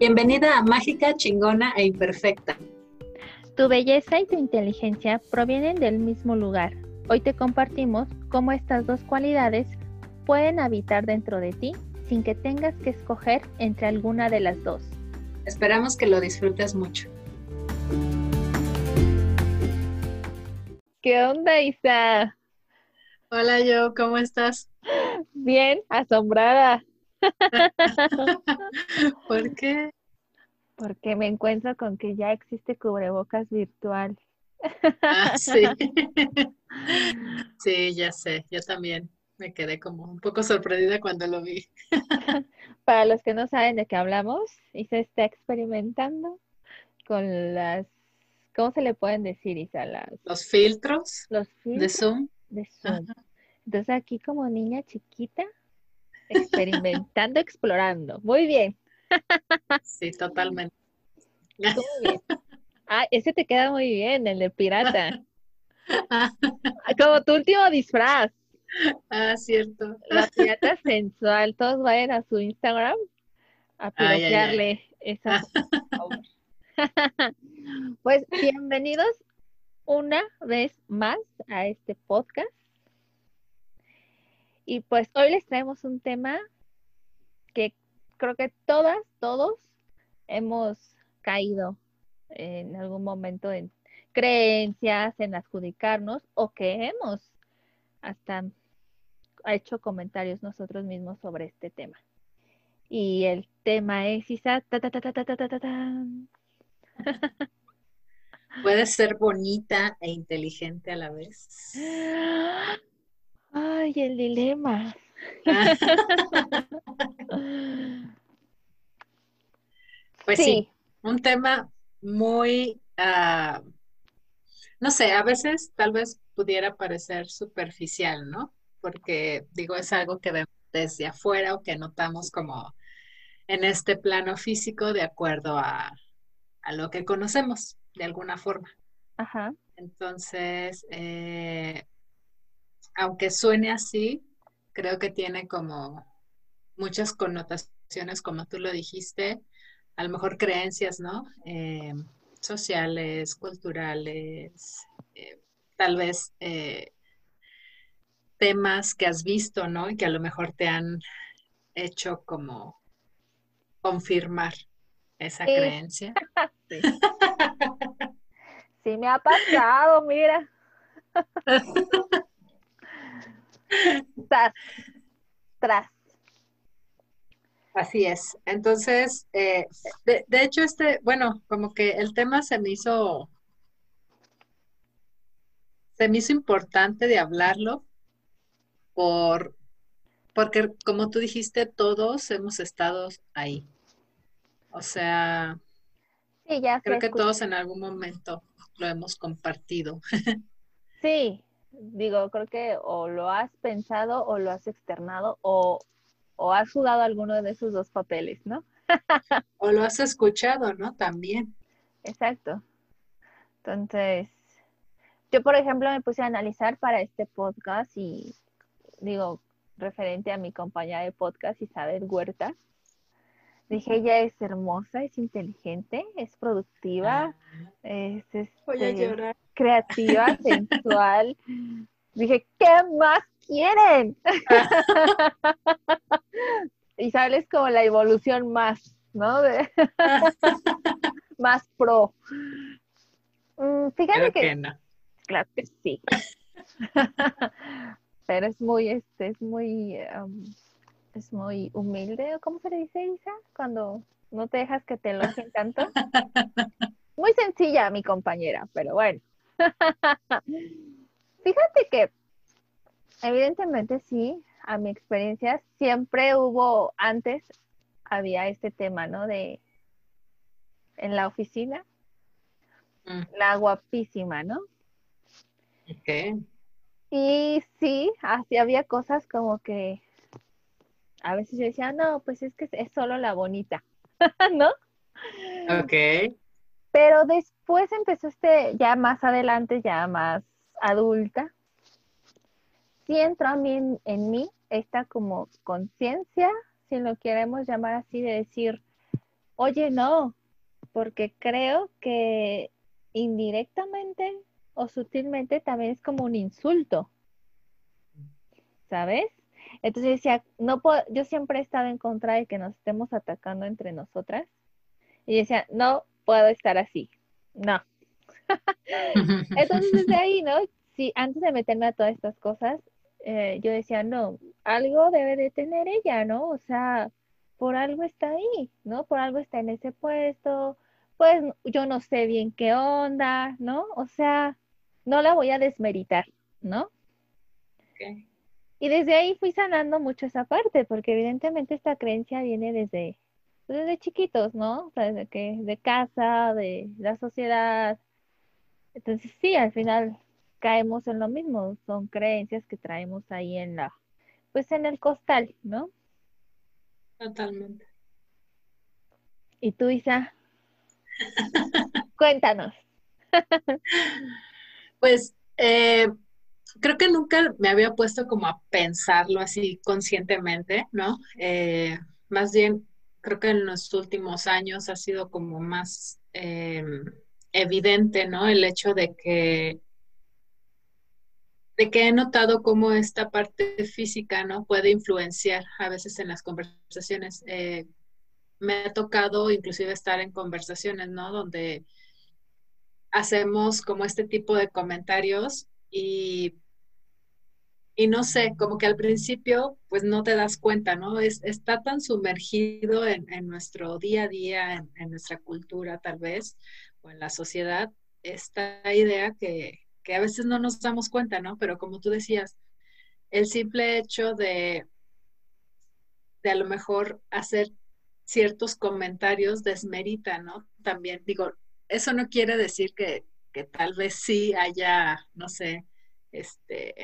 Bienvenida a Mágica, Chingona e Imperfecta. Tu belleza y tu inteligencia provienen del mismo lugar. Hoy te compartimos cómo estas dos cualidades pueden habitar dentro de ti sin que tengas que escoger entre alguna de las dos. Esperamos que lo disfrutes mucho. ¿Qué onda, Isa? Hola, yo, ¿cómo estás? Bien, asombrada. ¿Por qué? Porque me encuentro con que ya existe cubrebocas virtual. Ah, sí. Sí, ya sé, yo también me quedé como un poco sorprendida cuando lo vi. Para los que no saben de qué hablamos, Isa está experimentando con las, ¿cómo se le pueden decir, Isa? Las, Los filtros los de filtros Zoom. de Zoom. Entonces aquí como niña chiquita, experimentando, explorando. Muy bien, Sí, totalmente. tú muy bien. Ah, ese te queda muy bien, el de pirata. Ah, Como tu último disfraz, Ah, cierto. la pirata sensual. Todos vayan a su Instagram a piropearle esa favor. Pues bienvenidos una vez más a este podcast. Y pues hoy les traemos un tema que creo que todas, todos hemos caído en algún momento en creencias, en adjudicarnos o que hemos hasta hecho comentarios nosotros mismos sobre este tema. Y el tema es Isa. Ta, ta, ta, Puedes ser bonita e inteligente a la vez. Ay, el dilema. Pues sí, un tema muy, ah, no sé, a veces tal vez pudiera parecer superficial, ¿no? Porque digo, es algo que vemos desde afuera o que notamos como en este plano físico de acuerdo a, a lo que conocemos de alguna forma. Ajá. Entonces, eh, aunque suene así, creo que tiene como muchas connotaciones, como tú lo dijiste, a lo mejor creencias, ¿no? Eh, sociales, culturales, eh, tal vez eh, temas que has visto, ¿no? Y que a lo mejor te han hecho como confirmar esa Sí. creencia. Sí. Sí me ha pasado, mira. Tras, tras. Así es. Entonces, eh, de, de hecho, este, bueno, como que el tema se me hizo, se me hizo importante de hablarlo por, porque como tú dijiste, todos hemos estado ahí. O sea, Sí, ya creo que todos en algún momento lo hemos compartido. Sí, digo, creo que o lo has pensado o lo has externado o, o has jugado alguno de esos dos papeles, ¿no? O lo has escuchado, ¿no? También. Exacto. Entonces, yo, por ejemplo, me puse a analizar para este podcast y digo, referente a mi compañera de podcast, Isabel Huerta, dije, ella es hermosa, es inteligente, es productiva, es Voy a este, llorar. Creativa, sensual. Dije, ¿qué más quieren? Isabel es como la evolución más, ¿no? De- más pro. Mm, Fíjate Creo que, que no. claro que sí. Pero es muy, este, es muy, um, es muy humilde, ¿o ¿cómo se le dice, Isa? Cuando no te dejas que te elogien tanto. Muy sencilla mi compañera, pero bueno. Fíjate que evidentemente sí, a mi experiencia siempre hubo, antes había este tema, ¿no? De en la oficina, Mm, la guapísima, ¿no? ok. Y sí, así había cosas como que a veces yo decía, no, pues es que es solo la bonita, ¿no? Ok. Pero después empezó este, ya más adelante, ya más adulta, sí entró a mí en, mí esta como conciencia, si lo queremos llamar así, de decir, oye, no, porque creo que indirectamente o sutilmente también es como un insulto, ¿sabes? Entonces decía, no puedo, yo siempre he estado en contra de que nos estemos atacando entre nosotras. Y decía, no puedo estar así, no. Entonces desde ahí, ¿no? Sí, antes de meterme a todas estas cosas, eh, yo decía, no, algo debe de tener ella, ¿no? O sea, por algo está ahí, ¿no? Por algo está en ese puesto, pues yo no sé bien qué onda, ¿no? O sea, no la voy a desmeritar, ¿no? Y desde ahí fui sanando mucho esa parte, porque evidentemente esta creencia viene desde, desde chiquitos, ¿no? O sea, desde que, de casa, de la sociedad. Entonces sí, al final caemos en lo mismo, son creencias que traemos ahí en la, pues en el costal, ¿no? Totalmente. ¿Y tú, Isa? Cuéntanos. pues eh, creo que nunca me había puesto como a pensarlo así conscientemente, ¿no? Eh, más bien, creo que en los últimos años ha sido como más eh, evidente, ¿no? El hecho de que de que he notado cómo esta parte física, ¿no? Puede influenciar a veces en las conversaciones. Eh, me ha tocado inclusive estar en conversaciones, ¿no? Donde hacemos como este tipo de comentarios y, y no sé, como que al principio pues no te das cuenta, ¿no? Es, está tan sumergido en, nuestro día a día, en, nuestra cultura tal vez, o en la sociedad, esta idea que, que a veces no nos damos cuenta, ¿no? Pero como tú decías, el simple hecho de, de a lo mejor hacer ciertos comentarios desmerita, ¿no? También digo, eso no quiere decir que, tal vez sí haya, no sé, este,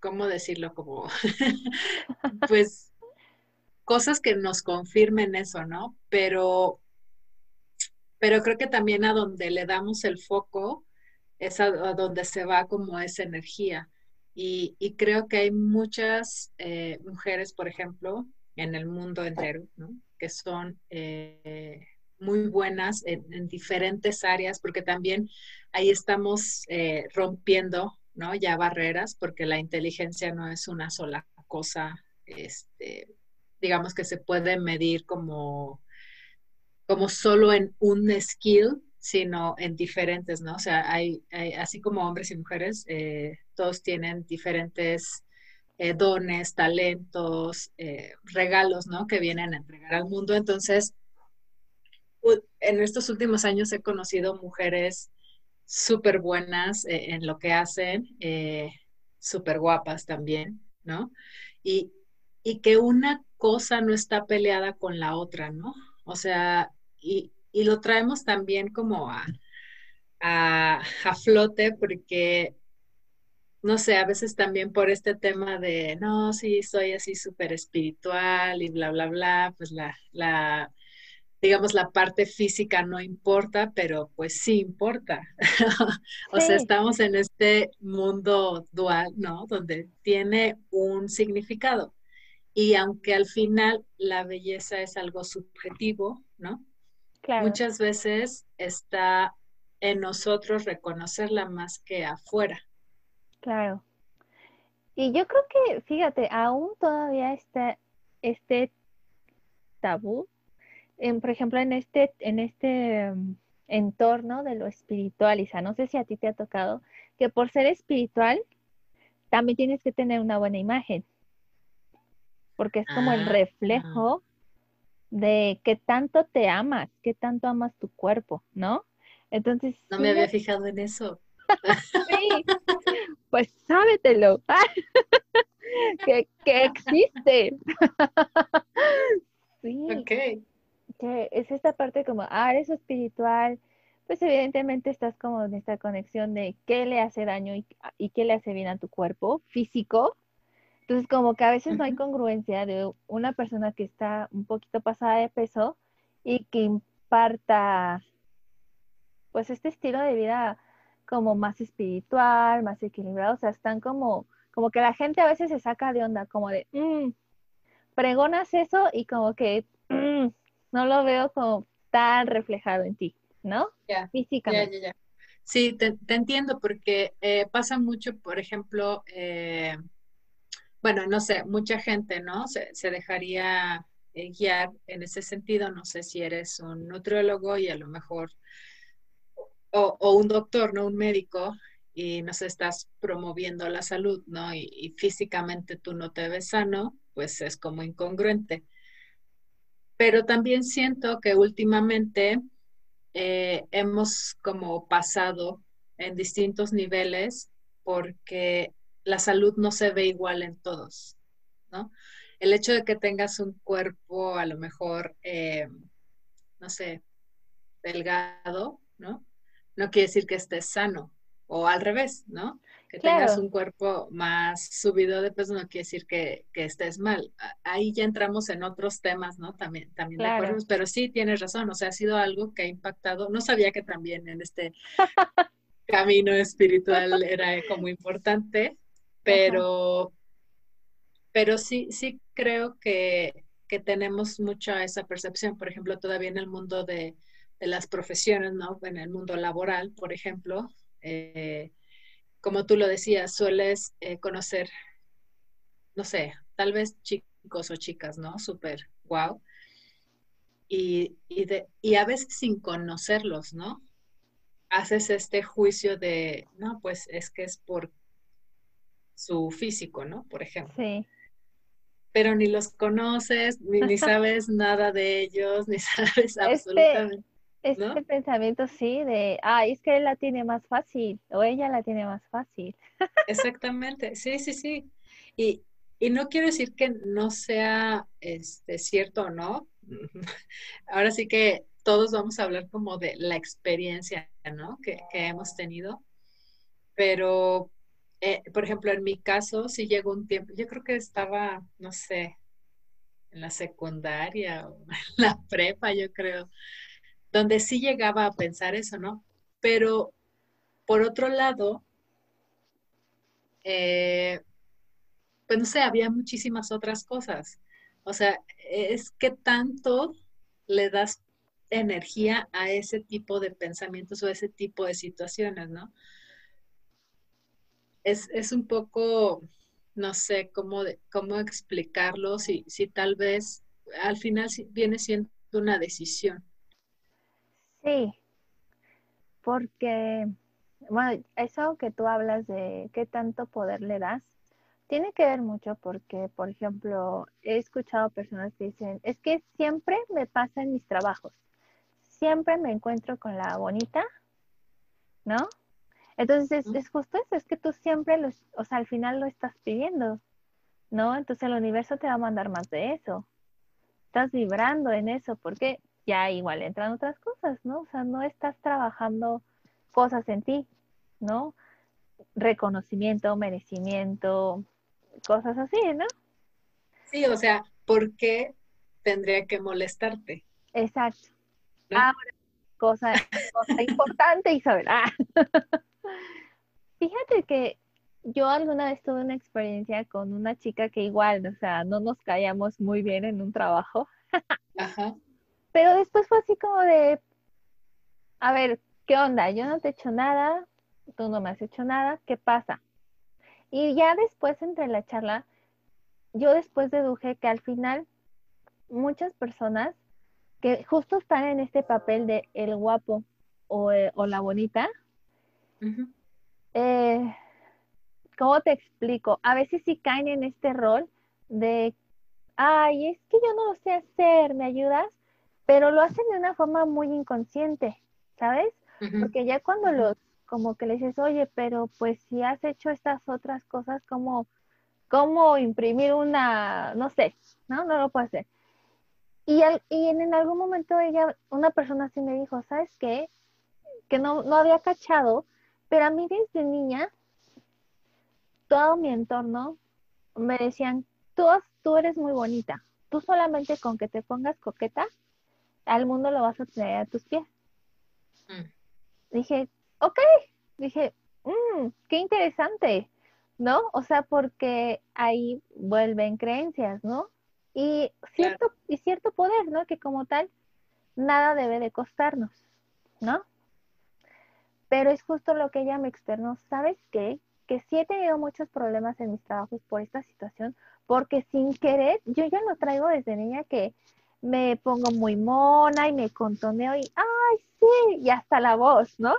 ¿cómo decirlo? Como, pues, cosas que nos confirmen eso, ¿no? Pero, pero creo que también a donde le damos el foco es a, donde se va como esa energía. Y, creo que hay muchas eh, mujeres, por ejemplo, en el mundo entero, ¿no? que son eh, muy buenas en, diferentes áreas, porque también ahí estamos eh, rompiendo ¿no? ya barreras, porque la inteligencia no es una sola cosa, este, digamos que se puede medir como, como solo en un skill, sino en diferentes, ¿no? O sea, hay, así como hombres y mujeres, eh, todos tienen diferentes eh, dones, talentos, eh, regalos, ¿no? Que vienen a entregar al mundo. Entonces, en estos últimos años he conocido mujeres súper buenas eh, en lo que hacen, súper guapas también, ¿no? Y, que una cosa no está peleada con la otra, ¿no? O sea, y, lo traemos también como a, a, a flote porque no sé, a veces también por este tema de, no, sí, soy así súper espiritual y bla, bla, bla, pues la, la, digamos, la parte física no importa, pero pues sí importa. o sea, estamos en este mundo dual, ¿no? Donde tiene un significado. Y aunque al final la belleza es algo subjetivo, ¿no? Muchas veces está en nosotros reconocerla más que afuera. Claro. Y yo creo que, fíjate, aún todavía está este tabú, en, por ejemplo, en este, en este mm, entorno de lo espiritual, Isa, no sé si a ti te ha tocado, que por ser espiritual también tienes que tener una buena imagen, porque es como el ah, reflejo de qué tanto te amas, qué tanto amas tu cuerpo, ¿no? Entonces... No me había fijado en eso. sí, pues sábetelo, que, que existe. sí. Ok. Que es esta parte como, ah, eres espiritual, pues evidentemente estás como en esta conexión de qué le hace daño y, qué le hace bien a tu cuerpo físico. Entonces, como que a veces no hay congruencia de una persona que está un poquito pasada de peso y que imparta, pues, este estilo de vida como más espiritual, más equilibrado, o sea, están como, como que la gente a veces se saca de onda, como de, mmm, pregonas eso y como que mm, no lo veo como tan reflejado en ti, ¿no? Ya, Físicamente. Ya, ya, Sí, te, entiendo porque eh, pasa mucho, por ejemplo, eh, bueno, no sé, mucha gente, ¿no? Se, dejaría eh, guiar en ese sentido. No sé si eres un nutriólogo y a lo mejor, o, un doctor, ¿no? Un médico, y no sé, estás promoviendo la salud, ¿no? Y, físicamente tú no te ves sano, pues es como incongruente. Pero también siento que últimamente eh, hemos como pasado en distintos niveles porque la salud no se ve igual en todos, ¿no? El hecho de que tengas un cuerpo a lo mejor, eh, no sé, delgado, ¿no? No quiere decir que estés sano, o al revés, ¿no? Que tengas un cuerpo más subido de peso no quiere decir que, estés mal. Ahí ya entramos en otros temas, ¿no? También, también de acuerdo, pero sí tienes razón, o sea, ha sido algo que ha impactado, no sabía que también en este camino espiritual era como importante, pero, pero sí, sí creo que, tenemos mucha esa percepción, por ejemplo, todavía en el mundo de, las profesiones, ¿no? En el mundo laboral, por ejemplo, eh, como tú lo decías, sueles eh, conocer, no sé, tal vez chicos o chicas, ¿no? Súper wow. Y, y a veces sin conocerlos, ¿no? Haces este juicio de, no, pues es que es por su físico, ¿no? Por ejemplo. Sí. Pero ni los conoces, ni, sabes nada de ellos, ni sabes este, absolutamente. Este, pensamiento, sí, de, ah, es que él la tiene más fácil o ella la tiene más fácil. Exactamente, sí, sí, sí. Y, y no quiero decir que no sea este, cierto o no. Ahora sí que todos vamos a hablar como de la experiencia, ¿no? Que, que hemos tenido. Pero eh, por ejemplo, en mi caso, sí llegó un tiempo, yo creo que estaba, no sé, en la secundaria o en la prepa, yo creo, donde sí llegaba a pensar eso, ¿no? Pero por otro lado, eh, pues no sé, había muchísimas otras cosas. O sea, es que tanto le das energía a ese tipo de pensamientos o a ese tipo de situaciones, ¿no? es, un poco, no sé cómo, cómo explicarlo, si, si tal vez al final viene siendo una decisión. Sí, porque, bueno, eso que tú hablas de qué tanto poder le das, tiene que ver mucho porque, por ejemplo, he escuchado personas que dicen, es que siempre me pasa en mis trabajos, siempre me encuentro con la bonita, ¿no? Entonces es, justo eso, es que tú siempre, lo, o sea, al final lo estás pidiendo, ¿no? Entonces el universo te va a mandar más de eso. Estás vibrando en eso porque ya igual entran otras cosas, ¿no? O sea, no estás trabajando cosas en ti, ¿no? Reconocimiento, merecimiento, cosas así, ¿no? Sí, o sea, ¿por qué tendría que molestarte? Exacto. Ahora, cosa, cosa importante, Isabel. Ah. Fíjate que yo alguna vez tuve una experiencia con una chica que igual, o sea, no nos caíamos muy bien en un trabajo. Ajá. Pero después fue así como de, a ver, ¿qué onda? Yo no te he hecho nada, tú no me has hecho nada, ¿qué pasa? Y ya después, entre la charla, yo después deduje que al final muchas personas que justo están en este papel de el guapo o, eh, o la bonita, eh, ¿cómo te explico? A veces sí caen en este rol de, ay, es que yo no lo sé hacer, ¿me ayudas? Pero lo hacen de una forma muy inconsciente, ¿sabes? Porque ya cuando los, como que le dices, oye, pero pues si has hecho estas otras cosas, como, ¿cómo imprimir una, no sé, no, no lo puedo hacer. Y, y en, en, algún momento ella, una persona así me dijo, ¿sabes qué? Que no, no había cachado pero a mí desde niña, todo mi entorno me decían, tú, tú eres muy bonita, tú solamente con que te pongas coqueta, al mundo lo vas a tener a tus pies. Mm. Dije, ok, dije, mmm, qué interesante, ¿no? O sea, porque ahí vuelven creencias, ¿no? y cierto, y cierto poder, ¿no? Que como tal, nada debe de costarnos, ¿no? Pero es justo lo que ella me externó. ¿Sabes qué? Que sí he tenido muchos problemas en mis trabajos por esta situación, porque sin querer, yo ya lo traigo desde niña que me pongo muy mona y me contoneo y, ay, sí, y hasta la voz, ¿no?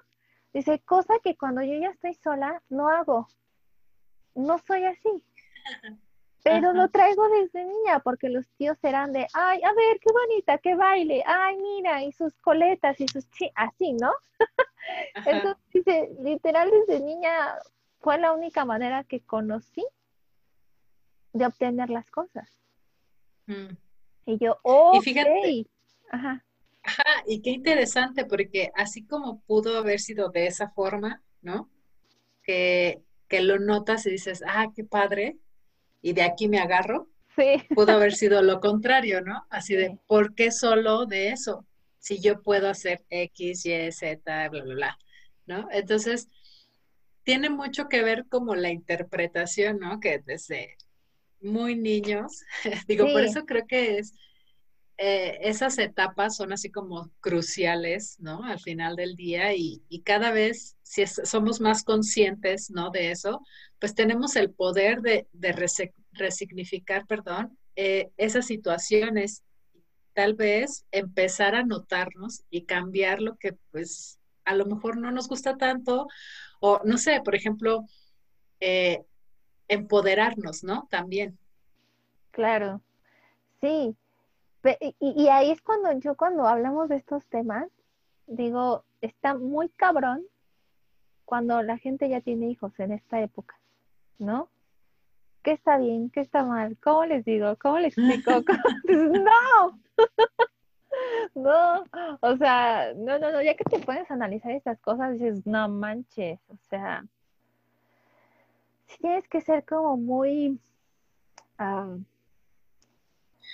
Dice, cosa que cuando yo ya estoy sola, no hago. No soy así. Pero lo traigo desde niña porque los tíos eran de, ay, a ver, qué bonita, qué baile, ay, mira, y sus coletas y sus chi, así, ¿no? Entonces, dice, literal desde niña fue la única manera que conocí de obtener las cosas. Mm. Y yo, oh, y fíjate, Ajá. Ajá, y qué interesante, porque así como pudo haber sido de esa forma, ¿no? Que, que lo notas y dices, ah, qué padre, y de aquí me agarro. Sí. Pudo haber sido lo contrario, ¿no? Así de, ¿por qué solo de eso? Si yo puedo hacer X, Y, Z, bla, bla, bla, ¿no? Entonces, tiene mucho que ver como la interpretación, ¿no? Que desde muy niños, digo, por eso creo que es, eh, esas etapas son así como cruciales, ¿no? Al final del día y, cada vez, si somos más conscientes, ¿no? De eso, pues tenemos el poder de, resignificar, perdón, eh, esas situaciones, tal vez empezar a notarnos y cambiar lo que pues a lo mejor no nos gusta tanto o no sé, por ejemplo, eh, empoderarnos, ¿no? También. Claro, sí, y, ahí es cuando yo cuando hablamos de estos temas, digo, está muy cabrón cuando la gente ya tiene hijos en esta época, ¿no? ¿Qué está bien? ¿Qué está mal? ¿Cómo les digo? ¿Cómo les explico? no, no, o sea, no, no, no, ya que te puedes analizar estas cosas, dices, no manches, o sea, tienes que ser como muy... Ah,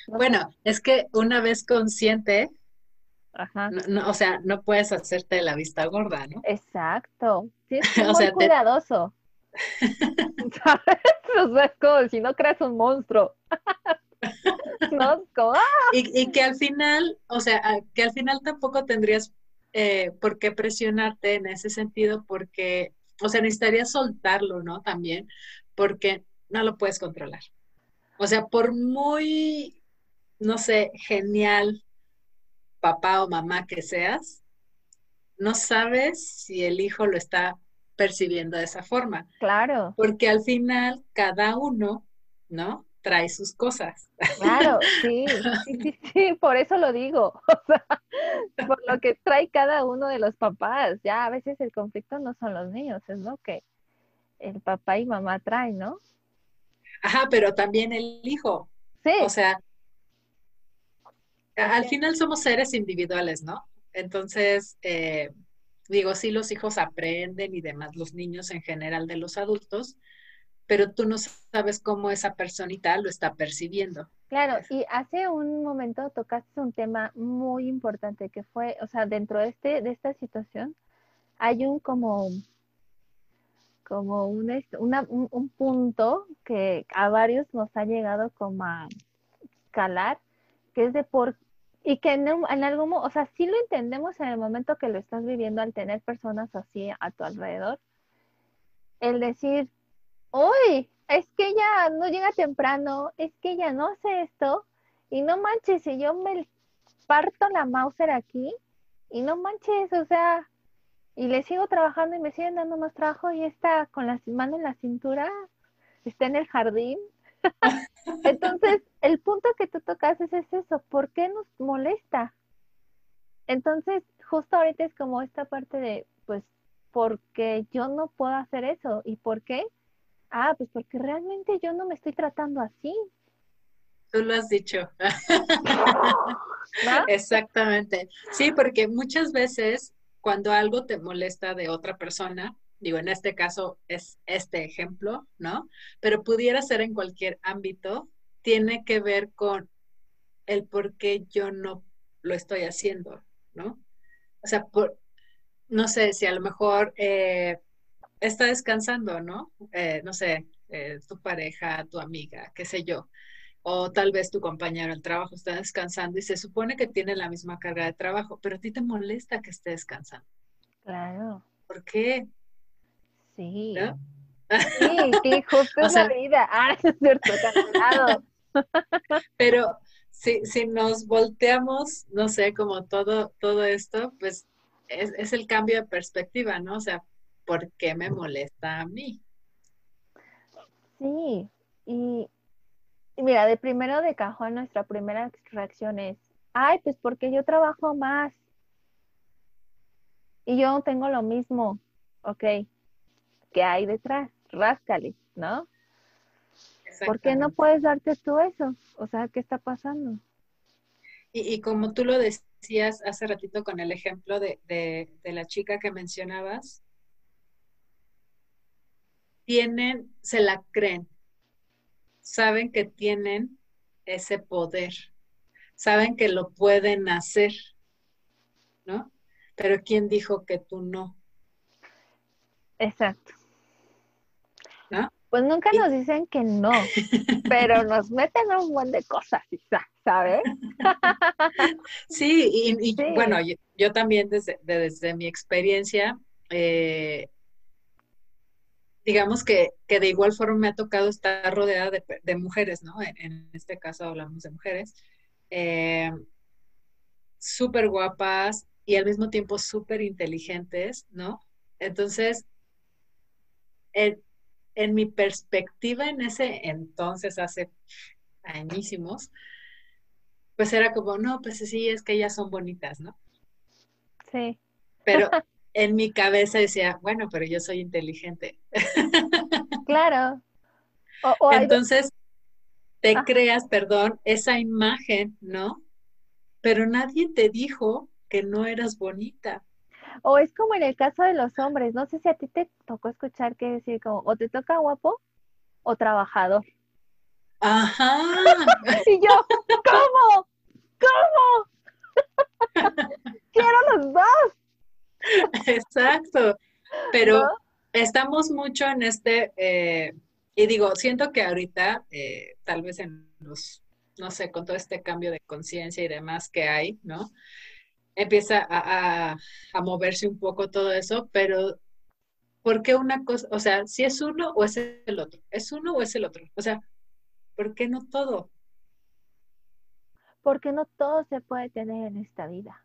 bueno, es que una vez consciente, o sea, no puedes hacerte la vista gorda, ¿no? Exacto. Sí, es muy cuidadoso. ¿Sabes? O sea, es como si no creas un monstruo. ¿No? Como, ¡ah! y, que al final, o sea, que al final tampoco tendrías eh, por qué presionarte en ese sentido, porque, o sea, necesitarías soltarlo, ¿no? También, porque no lo puedes controlar. O sea, por muy no sé, genial papá o mamá que seas, no sabes si el hijo lo está percibiendo de esa forma. Claro. Porque al final cada uno, ¿no? Trae sus cosas. Claro, sí, sí, sí, por eso lo digo. O sea, por lo que trae cada uno de los papás. Ya a veces el conflicto no son los niños, es lo que el papá y mamá traen, ¿no? Ajá, pero también el hijo. Sí. O sea, al final somos seres individuales, ¿no? Entonces, eh, digo, sí, los hijos aprenden y demás, los niños en general de los adultos, pero tú no sabes cómo esa personita lo está percibiendo. Claro, y hace un momento tocaste un tema muy importante que fue, o sea, dentro de, este, de esta situación hay un como, como un, un, un punto que a varios nos ha llegado como a calar, que es de por y que en, en algún o sea, sí lo entendemos en el momento que lo estás viviendo al tener personas así a tu alrededor. El decir, uy, es que ella no llega temprano, es que ella no hace esto, y no manches, si yo me parto la Mauser aquí, y no manches, o sea, y le sigo trabajando y me siguen dando más trabajo y está con las manos en la cintura, está en el jardín, Entonces, el punto que tú tocas es eso, ¿por qué nos molesta? Entonces, justo ahorita es como esta parte de, pues, porque yo no puedo hacer eso. ¿Y por qué? Ah, pues porque realmente yo no me estoy tratando así. Tú lo has dicho. Exactamente. Sí, porque muchas veces cuando algo te molesta de otra persona, digo, en este caso es este ejemplo, ¿no? Pero pudiera ser en cualquier ámbito, tiene que ver con el por qué yo no lo estoy haciendo, ¿no? O sea, por, no sé, si a lo mejor eh, está descansando, ¿no? Eh, no sé, eh, tu pareja, tu amiga, qué sé yo. o tal vez tu compañero del trabajo está descansando y se supone que tiene la misma carga de trabajo, pero a ti te molesta que esté descansando. Claro. ¿Por qué? Sí. Sí, sí, justo la vida. Ah, es cierto, cancelado. Pero si, si nos volteamos, no sé, como todo, todo esto, pues es, es el cambio de perspectiva, ¿no? O sea, ¿por qué me molesta a mí? Sí, y, mira, de primero de cajón nuestra primera reacción es, ay, pues porque yo trabajo más y yo no tengo lo mismo, ok, ¿qué hay detrás? Ráscale, ¿no? ¿Por qué no puedes darte tú eso? O sea, ¿qué está pasando? Y, como tú lo decías hace ratito con el ejemplo de, de la chica que mencionabas, tienen, se la creen, saben que tienen ese poder, saben que lo pueden hacer, ¿no? Pero ¿quién dijo que tú no? Exacto. ¿No? Pues nunca nos dicen que no, pero nos meten un buen de cosas, ¿sabes? sí, y, bueno, yo, también desde, desde mi experiencia, eh, digamos que, de igual forma me ha tocado estar rodeada de, mujeres, ¿no? En, este caso hablamos de mujeres, eh, súper guapas y al mismo tiempo súper inteligentes, ¿no? Entonces, en, en, mi perspectiva en ese entonces, hace añísimos, pues era como, no, pues sí, es que ellas son bonitas, ¿no? Sí. Pero en mi cabeza decía, bueno, pero yo soy inteligente. Claro. Entonces, te creas, perdón, esa imagen, ¿no? Pero nadie te dijo que no eras bonita. O es como en el caso de los hombres, no sé si a ti te tocó escuchar que decir como, o te toca guapo o trabajador. Ajá. y yo, ¿cómo? ¿Cómo? Quiero los dos. Exacto, pero estamos mucho en este, eh, y digo, siento que ahorita, eh, tal vez en los, no sé, con todo este cambio de conciencia y demás que hay, ¿no? Empieza a, moverse un poco todo eso, pero ¿por qué una cosa, o sea, si es uno o es el otro? ¿Es uno o es el otro? O sea, ¿por qué no todo? Porque no todo se puede tener en esta vida.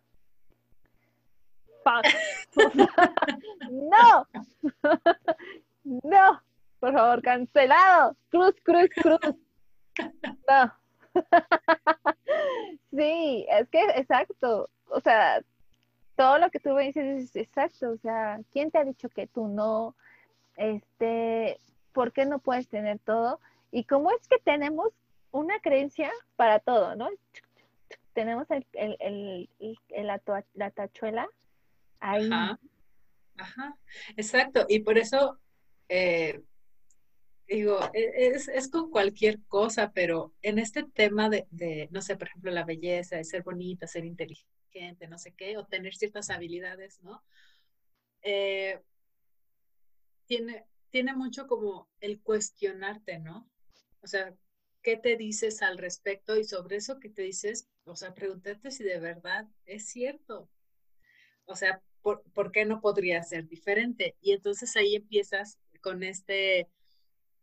no, no, por favor, cancelado. Cruz, cruz, cruz. No. sí, es que exacto. O sea, todo lo que tú me dices es exacto. O sea, ¿quién te ha dicho que tú no? Este, ¿por qué no puedes tener todo? Y cómo es que tenemos una creencia para todo, ¿no? Tenemos el, el, el, la tachuela Ajá, ajá, exacto. Y por eso, eh, digo, e, es, con cualquier cosa, pero en este tema de, no sé, por ejemplo, la belleza, de ser bonita, ser inteligente, no sé qué, o tener ciertas habilidades, ¿no? Eh, tiene, tiene mucho como el cuestionarte, ¿no? O sea, ¿qué te dices al respecto? Y sobre eso que te dices, o sea, pregúntate si de verdad es cierto. O sea, ¿por, qué no podría ser diferente? Y entonces ahí empiezas con este,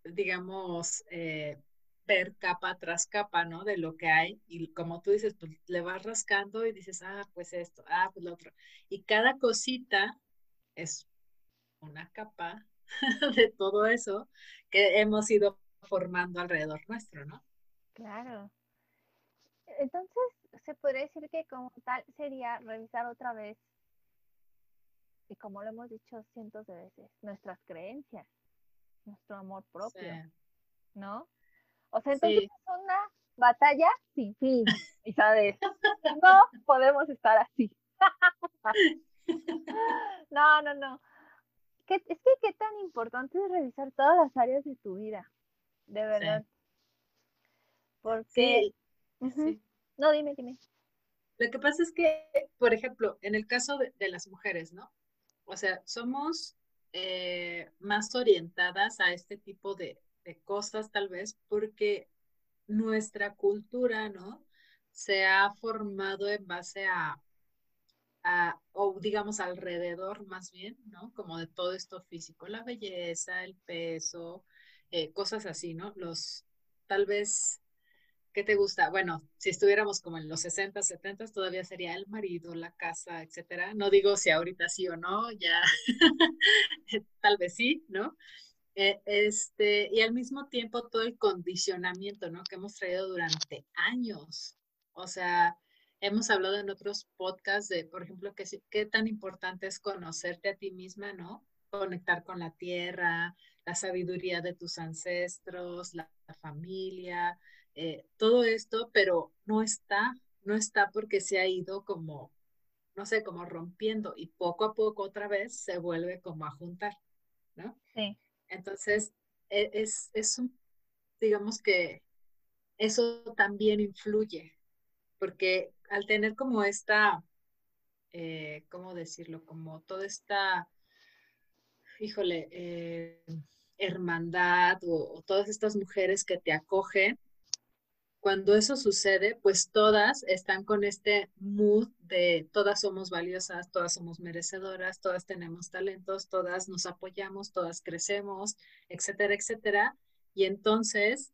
digamos, eh, ver capa tras capa, ¿no? De lo que hay. Y como tú dices, pues le vas rascando y dices, ah, pues esto, ah, pues lo otro. Y cada cosita es una capa de todo eso que hemos ido formando alrededor nuestro, ¿no? Claro. Entonces, se podría decir que como tal sería revisar otra vez y como lo hemos dicho cientos de veces, nuestras creencias, nuestro amor propio, ¿no? O sea, entonces es una batalla sin fin, y sabes, no podemos estar así. no, no, no. es que qué tan importante es revisar todas las áreas de tu vida, de verdad. Porque... No, dime, dime. Lo que pasa es que, por ejemplo, en el caso de las mujeres, ¿no? O sea, somos eh, más orientadas a este tipo de, cosas tal vez porque nuestra cultura, ¿no? Se ha formado en base a, o digamos alrededor más bien, ¿no? Como de todo esto físico, la belleza, el peso, eh, cosas así, ¿no? Los, tal vez, ¿qué te gusta? Bueno, si estuviéramos como en los 60, 70, todavía sería el marido, la casa, etcétera. No digo si ahorita sí o no, ya, tal vez sí, ¿no? Eh, este, y al mismo tiempo todo el condicionamiento, ¿no? Que hemos traído durante años. O sea, hemos hablado en otros podcasts de, por ejemplo, que qué tan importante es conocerte a ti misma, ¿no? Conectar con la tierra, la sabiduría de tus ancestros, la, familia, eh, todo esto, pero no está, no está porque se ha ido como, no sé, como rompiendo y poco a poco otra vez se vuelve como a juntar, ¿no? Sí. Entonces, e, es, es un, digamos que eso también influye, porque al tener como esta, eh, ¿cómo decirlo? Como toda esta, híjole, eh, hermandad o, todas estas mujeres que te acogen, cuando eso sucede, pues todas están con este mood de todas somos valiosas, todas somos merecedoras, todas tenemos talentos, todas nos apoyamos, todas crecemos, etcétera, etcétera. Y entonces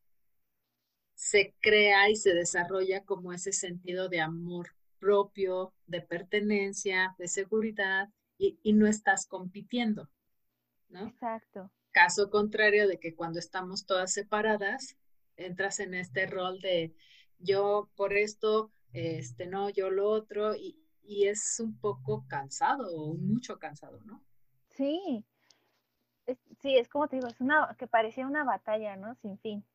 se crea y se desarrolla como ese sentido de amor propio, de pertenencia, de seguridad, y, y no estás compitiendo, ¿no? Exacto. Caso contrario de que cuando estamos todas separadas, entras en este rol de yo por esto, este, no, yo lo otro, y, es un poco cansado o mucho cansado, ¿no? Sí, sí, es como te digo, es una, que parecía una batalla, ¿no? Sin fin.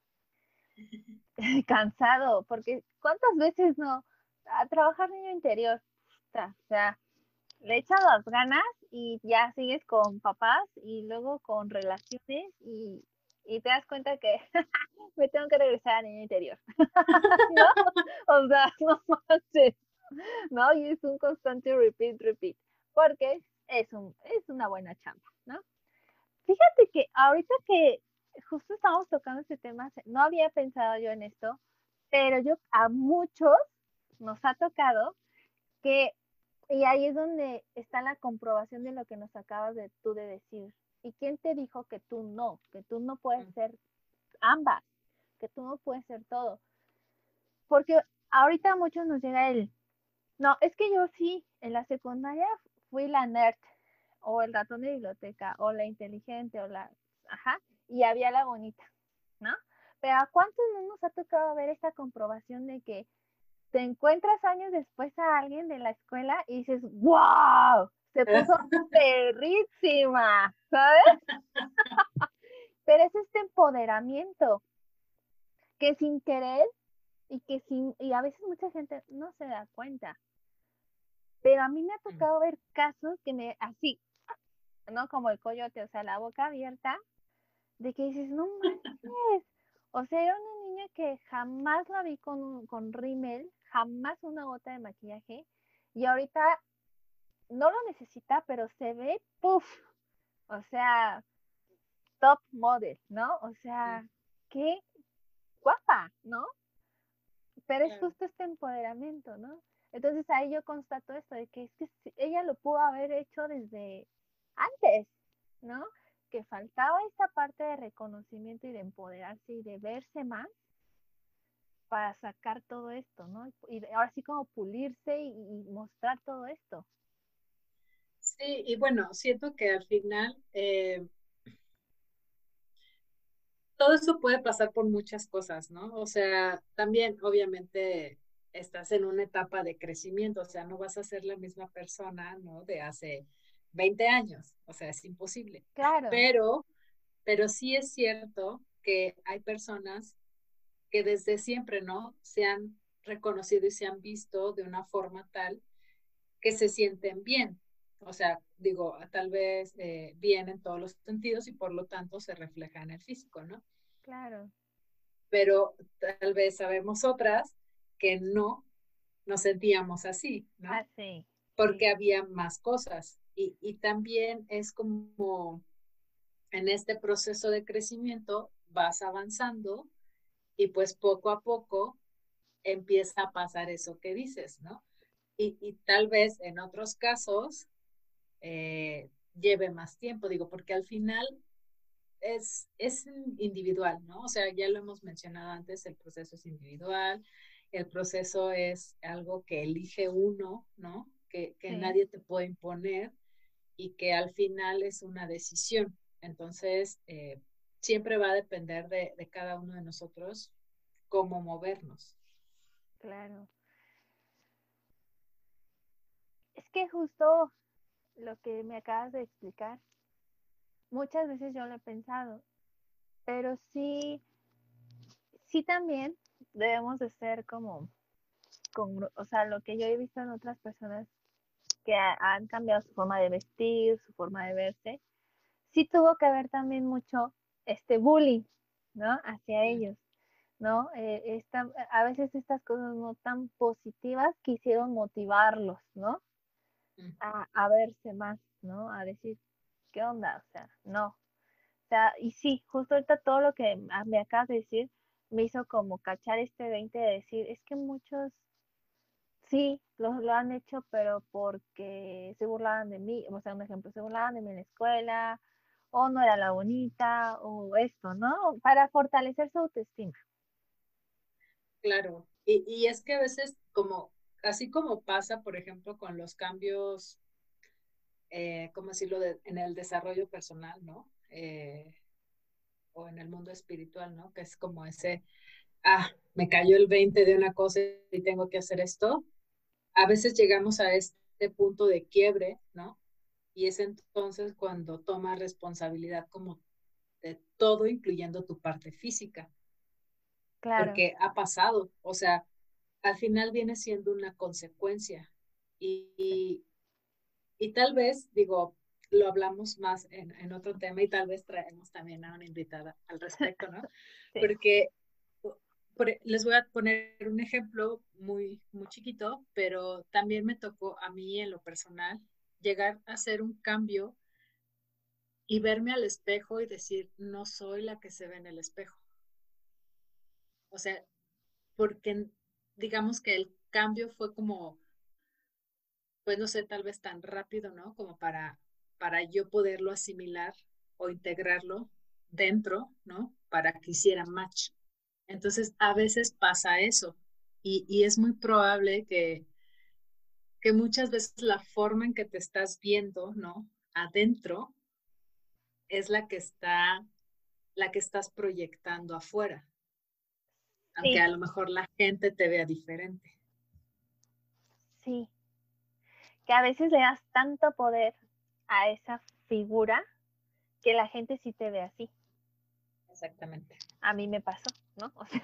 cansado, porque ¿cuántas veces no? A trabajar niño interior, o sea, le echas las ganas y ya sigues con papás y luego con relaciones y, y te das cuenta que me tengo que regresar a niño interior. O sea, no manches. ¿No? Y es un constante repeat, repeat. Porque es, un, es una buena chamba, ¿no? Fíjate que ahorita que justo estamos tocando este tema, no había pensado yo en esto, pero yo a muchos nos ha tocado que, y ahí es donde está la comprobación de lo que nos acabas de tú de decir. ¿Y quién te dijo que tú no? Que tú no puedes ser ambas que tú no puedes ser todo. Porque ahorita a muchos nos llega el, no, es que yo sí, en la secundaria fui la nerd, o el ratón de biblioteca, o la inteligente, o la, ajá, y había la bonita, ¿no? Pero ¿a cuántos nos ha tocado ver esta comprobación de que te encuentras años después a alguien de la escuela y dices, wow, se puso perrísima, ¿sabes? Pero es este empoderamiento, que sin querer y que sin, y a veces mucha gente no se da cuenta. Pero a mí me ha mm. tocado ver casos que me, así, ¿no? Como el coyote, o sea, la boca abierta, de que dices, no manches. O sea, era una niña que jamás la vi con, con rímel, jamás una gota de maquillaje, y ahorita no lo necesita, pero se ve, puff, o sea, top model, ¿no? O sea, qué guapa, ¿no? Pero es justo este empoderamiento, ¿no? Entonces ahí yo constato esto, de que es que ella lo pudo haber hecho desde antes, ¿no? Que faltaba esta parte de reconocimiento y de empoderarse y de verse más para sacar todo esto, ¿no? Y ahora sí como pulirse y, mostrar todo esto. Sí, y bueno, siento que al final eh, todo eso puede pasar por muchas cosas, ¿no? O sea, también obviamente estás en una etapa de crecimiento, o sea, no vas a ser la misma persona, ¿no? De hace 20 años, o sea, es imposible. Claro. Pero, pero sí es cierto que hay personas que desde siempre, ¿no? Se han reconocido y se han visto de una forma tal que se sienten bien. O sea, digo, tal vez eh, bien en todos los sentidos y por lo tanto se refleja en el físico, ¿no? Claro. Pero tal vez sabemos otras que no nos sentíamos así, ¿no? Así. Ah, Porque había más cosas. Y, y también es como en este proceso de crecimiento vas avanzando Y pues poco a poco empieza a pasar eso que dices, ¿no? Y, tal vez en otros casos eh, lleve más tiempo, digo, porque al final es, es individual, ¿no? O sea, ya lo hemos mencionado antes, el proceso es individual, el proceso es algo que elige uno, ¿no? Que, nadie te puede imponer y que al final es una decisión. Entonces, eh, siempre va a depender de, de cada uno de nosotros cómo movernos. Claro. Es que justo lo que me acabas de explicar, muchas veces yo lo he pensado, pero sí, sí también debemos de ser como, o sea, lo que yo he visto en otras personas que han cambiado su forma de vestir, su forma de verse, sí tuvo que ver también mucho este bullying, ¿no? Hacia ellos, ¿no? Eh, a veces estas cosas no tan positivas quisieron motivarlos, ¿no? A, a, verse más, ¿no? A decir, ¿qué onda? O sea, no. O sea, y sí, justo ahorita todo lo que me acabas de decir me hizo como cachar este 20 de decir, es que muchos sí, lo, lo han hecho, pero porque se burlaban de mí, o sea, un ejemplo, se burlaban de mí en la escuela, o no era la bonita, o esto, ¿no? Para fortalecer su autoestima. Claro, y, y es que a veces como, así como pasa, por ejemplo, con los cambios, eh, ¿cómo decirlo?, en el desarrollo personal, ¿no? Eh, o en el mundo espiritual, ¿no? Que es como ese, ah, me cayó el 20 de una cosa y tengo que hacer esto. A veces llegamos a este punto de quiebre, ¿no? Y es entonces cuando toma responsabilidad como de todo, incluyendo tu parte física. Claro. Porque ha pasado, o sea, al final viene siendo una consecuencia. Y, y tal vez, digo, lo hablamos más en, en, otro tema y tal vez traemos también a una invitada al respecto, ¿no? Porque les voy a poner un ejemplo muy, muy chiquito, pero también me tocó a mí en lo personal llegar a hacer un cambio y verme al espejo y decir, no soy la que se ve en el espejo. O sea, porque digamos que el cambio fue como, pues no sé, tal vez tan rápido, ¿no? Como para para yo poderlo asimilar o integrarlo dentro, ¿no? Para que hiciera match. Entonces, a veces pasa eso y, es muy probable que, que muchas veces la forma en que te estás viendo, ¿no? Adentro es la que está, la que estás proyectando afuera. Aunque a lo mejor la gente te vea diferente. Sí. Que a veces le das tanto poder a esa figura que la gente sí te ve así. Exactamente. A mí me pasó, ¿no? O sea,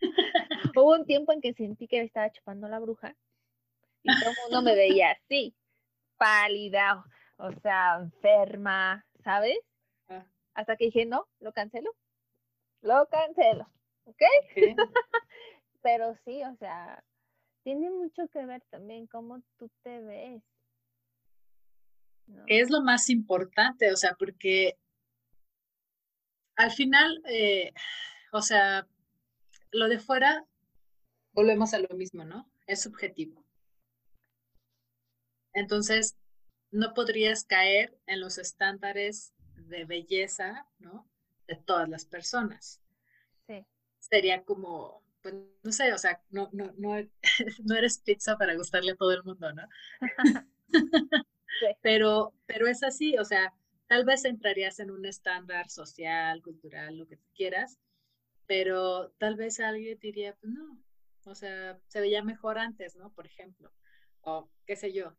hubo un tiempo en que sentí que me estaba chupando la bruja y todo el mundo me veía así, pálida, o sea, enferma, ¿sabes? Ah. Hasta que dije, no, lo cancelo, lo cancelo, ¿ok? Pero sí, o sea, tiene mucho que ver también cómo tú te ves es lo más importante, o sea, porque al final, eh, o sea, lo de fuera, volvemos a lo mismo, ¿no? Es subjetivo. Entonces, no podrías caer en los estándares de belleza, ¿no? De todas las personas. Sería como, pues, no sé, o sea, no, no, no, no eres pizza para gustarle a todo el mundo, ¿no? Pero, pero es así, o sea, tal vez entrarías en un estándar social, cultural, lo que tú quieras, pero tal vez alguien diría, pues no, o sea, se veía mejor antes, ¿no? Por ejemplo, o qué sé yo,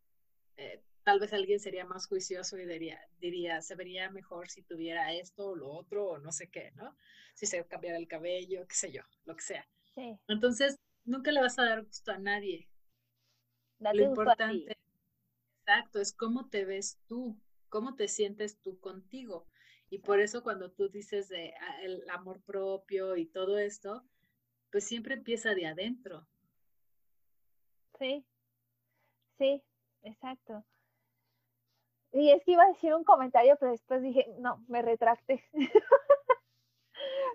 eh, tal vez alguien sería más juicioso y diría, diría, se vería mejor si tuviera esto o lo otro, o no sé qué, ¿no? Si se cambiara el cabello, qué sé yo, lo que sea. Entonces, nunca le vas a dar gusto a nadie. lo importante, Exacto, es cómo te ves tú, cómo te sientes tú contigo. Y por eso cuando tú dices de ah, el amor propio y todo esto, pues siempre empieza de adentro. Sí, sí, exacto. Y es que iba a decir un comentario, pero después dije, no, me retracté.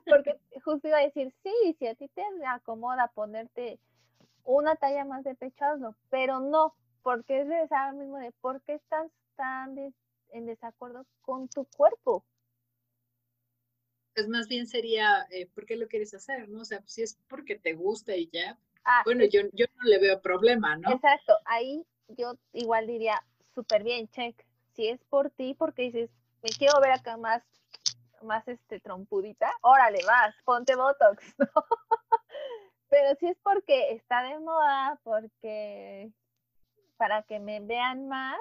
Porque justo iba a decir, sí, si a ti te acomoda ponerte una talla más de pecho, hazlo, pero no, porque es de mismo de por qué estás tan en desacuerdo con tu cuerpo. Pues más bien sería, eh, ¿por qué lo quieres hacer? ¿no? O sea, si es porque te gusta y ya, ah, bueno, yo, yo no le veo problema, ¿no? Exacto, ahí yo igual diría, súper bien, check. Si es por ti, porque dices, me quiero ver acá más, más este trompudita, órale, vas, ponte Botox, ¿no? Pero si es porque está de moda, porque para que me vean más,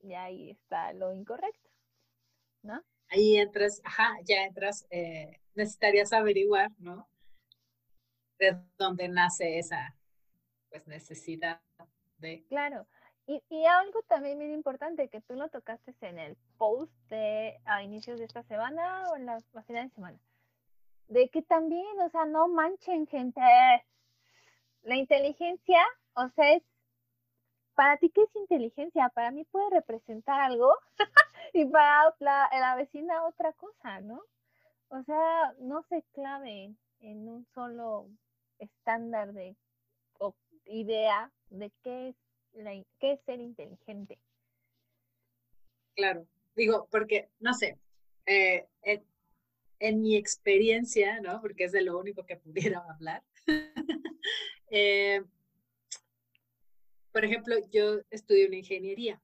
y ahí está lo incorrecto, ¿no? Ahí entras, ajá, ya entras, eh, necesitarías averiguar, ¿no? De dónde nace esa, pues, necesidad de... Claro, y, algo también bien importante que tú lo tocaste en el post de a inicios de esta semana o en la, final de semana, de que también, o sea, no manchen gente. La inteligencia, o sea, es, para ti, ¿qué es inteligencia? Para mí puede representar algo y para la, vecina otra cosa, ¿no? O sea, no se clave en un solo estándar de o idea de qué es qué es ser inteligente. Claro, digo, porque, no sé, eh, en, mi experiencia, ¿no? Porque es de lo único que pudiera hablar. Eh, por ejemplo, yo estudio una ingeniería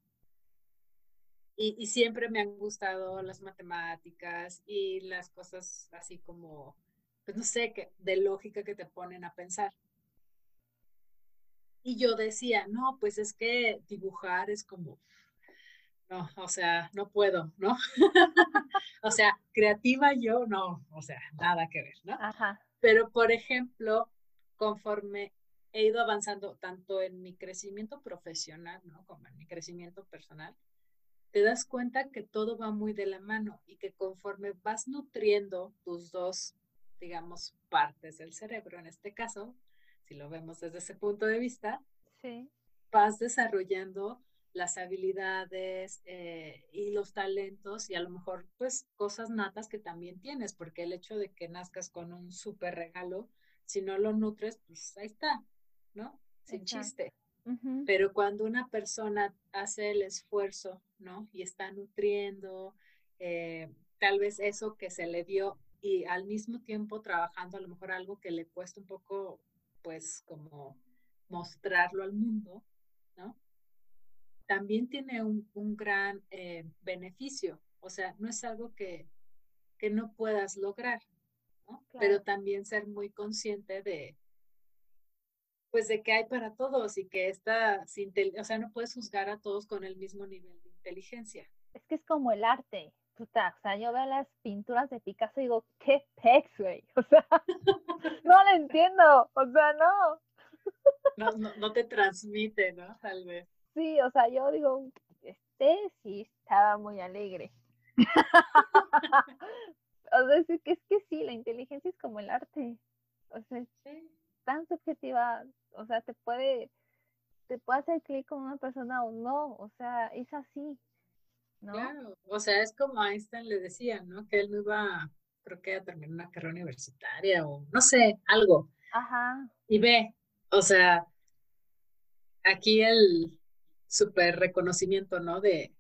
y, y, siempre me han gustado las matemáticas y las cosas así como, pues no sé, que, de lógica que te ponen a pensar. Y yo decía, no, pues es que dibujar es como, no, o sea, no puedo, ¿no? o sea, creativa yo, no, o sea, nada que ver, ¿no? Ajá. Pero, por ejemplo, conforme he ido avanzando tanto en mi crecimiento profesional, ¿no? Como en mi crecimiento personal, te das cuenta que todo va muy de la mano y que conforme vas nutriendo tus dos, digamos, partes del cerebro, en este caso, si lo vemos desde ese punto de vista, vas desarrollando las habilidades eh, y los talentos y a lo mejor pues cosas natas que también tienes, porque el hecho de que nazcas con un súper regalo, si no lo nutres, pues ahí está, ¿no? Sin chiste. Pero cuando una persona hace el esfuerzo, ¿no? Y está nutriendo, eh, tal vez eso que se le dio y al mismo tiempo trabajando a lo mejor algo que le cuesta un poco pues como mostrarlo al mundo, ¿no? También tiene un, gran eh, beneficio, o sea, no es algo que, que no puedas lograr, ¿no? Pero también ser muy consciente de, pues de que hay para todos y que está, o sea, no puedes juzgar a todos con el mismo nivel de inteligencia. Es que es como el arte, o sea, yo veo las pinturas de Picasso y digo, qué pex, güey, o sea, no lo entiendo, o sea, no. No, no, no te transmite, ¿no? Tal vez. Sí, o sea, yo digo, este sí estaba muy alegre. o sea, es que, es que sí, la inteligencia es como el arte. O sea, es tan subjetiva, o sea, te puede, te puede hacer clic con una persona o no, o sea, es así. Claro, o sea, es como Einstein le decía, ¿no? Que él no iba, creo que a terminar una carrera universitaria o no sé, algo. Ajá. Y ve, o sea, aquí el super reconocimiento, ¿no? De,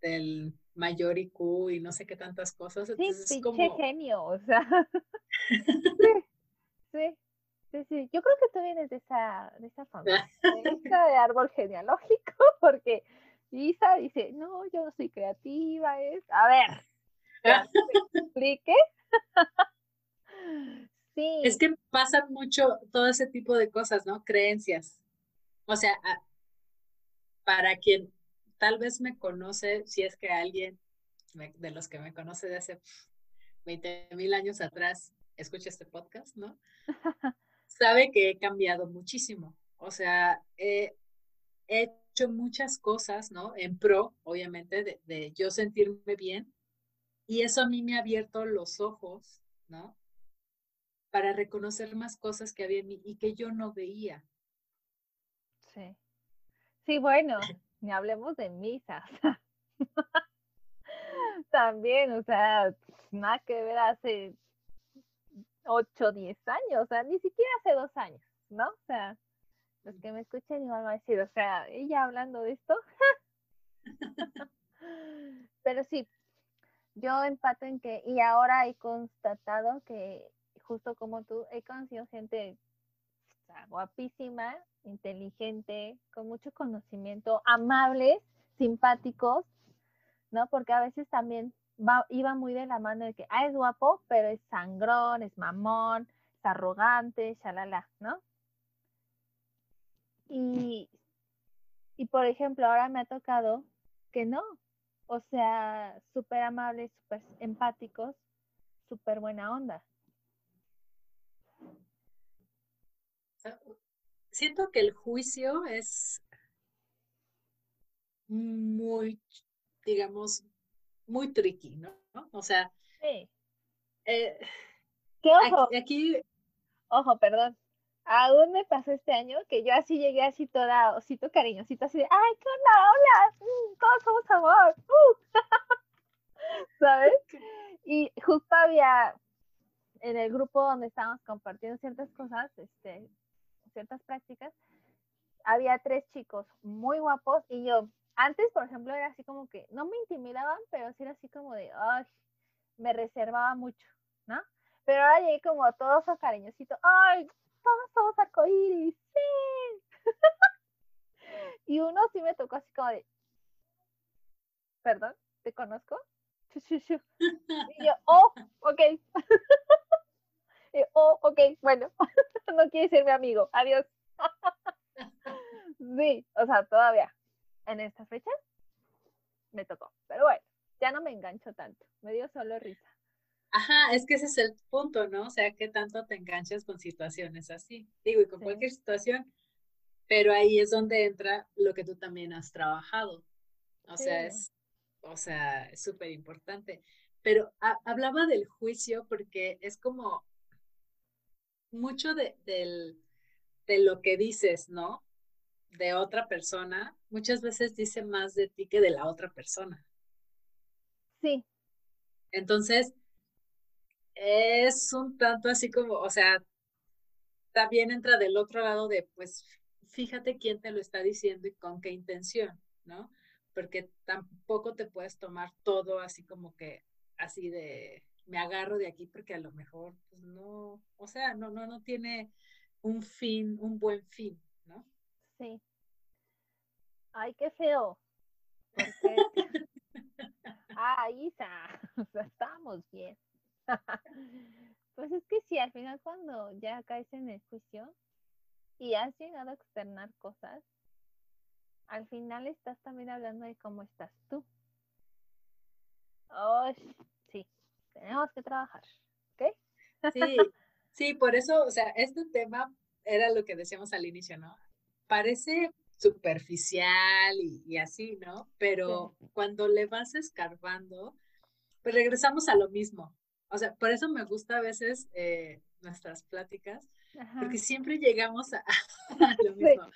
del mayor IQ y no sé qué tantas cosas. Entonces sí, es como... genio, o sea. sí, sí, sí, Yo creo que tú vienes de esa, de esa familia, de de árbol genealógico, porque Isa dice, no, yo no soy creativa, es, a ver, sí. Es que pasan mucho todo ese tipo de cosas, ¿no? Creencias. O sea, para quien tal vez me conoce, si es que alguien de los que me conoce de hace 20 mil años atrás escucha este podcast, ¿no? Sabe que he cambiado muchísimo. O sea, he hecho muchas cosas, ¿no? En pro, obviamente, de, yo sentirme bien. Y eso a mí me ha abierto los ojos, ¿no? Para reconocer más cosas que había en mí y que yo no veía. Sí. Sí, bueno, ni hablemos de misas. También, o sea, nada que ver hace 8, 10 años, o sea, ni siquiera hace dos años, ¿no? O sea, los que me escuchen igual van a decir, o sea, ella hablando de esto. Pero sí, yo empato en que, y ahora he constatado que, justo como tú, he conocido gente guapísima, inteligente, con mucho conocimiento, amables, simpáticos, ¿no? Porque a veces también va, iba muy de la mano de que, ah, es guapo, pero es sangrón, es mamón, es arrogante, shalala, ¿no? Y, y por ejemplo, ahora me ha tocado que no, o sea, súper amables, súper empáticos, súper buena onda. Siento que el juicio es muy, digamos, muy tricky, ¿no? O sea, sí. Eh, ¿Qué ojo? Aquí, Ojo, perdón. Aún me pasó este año que yo así llegué así toda osito cariñosito, así de, ay, ¿qué onda? Hola, mm, todos somos amor. Uh". ¿Sabes? Y justo había en el grupo donde estábamos compartiendo ciertas cosas, este, ciertas prácticas, había tres chicos muy guapos y yo, antes, por ejemplo, era así como que no me intimidaban, pero sí era así como de, ay, me reservaba mucho, ¿no? Pero ahora llegué como todo su cariñosito, ay, todos somos arcoíris, sí. y uno sí me tocó así como de, perdón, ¿te conozco? Y yo, oh, ok. y, oh, ok, bueno, no quiere ser mi amigo, adiós. sí, o sea, todavía en estas fechas me tocó, pero bueno, ya no me engancho tanto, me dio solo risa. Ajá, es que ese es el punto, ¿no? O sea, que tanto te enganchas con situaciones así. Digo, y con cualquier situación, pero ahí es donde entra lo que tú también has trabajado. O sea, es, o sea, súper importante. Pero hablaba del juicio porque es como mucho de, del, de lo que dices, ¿no? De otra persona, muchas veces dice más de ti que de la otra persona. Sí. Entonces, es un tanto así como, o sea, también entra del otro lado de, pues, fíjate quién te lo está diciendo y con qué intención, ¿no? Porque tampoco te puedes tomar todo así como que, así de, me agarro de aquí porque a lo mejor, pues no, o sea, no, no, no tiene un fin, un buen fin, ¿no? Sí. Ay, qué feo. ah, Isa, o sea, estamos bien. pues es que sí, al final cuando ya caes en el juicio y has llegado a externar cosas, al final estás también hablando de cómo estás tú. Oh, sí, tenemos que trabajar, ¿ok? Sí, sí, por eso, o sea, este tema era lo que decíamos al inicio, ¿no? Parece superficial y, así, ¿no? Pero cuando le vas escarbando, pues regresamos a lo mismo. O sea, por eso me gusta a veces eh, nuestras pláticas, porque siempre llegamos a, lo mismo.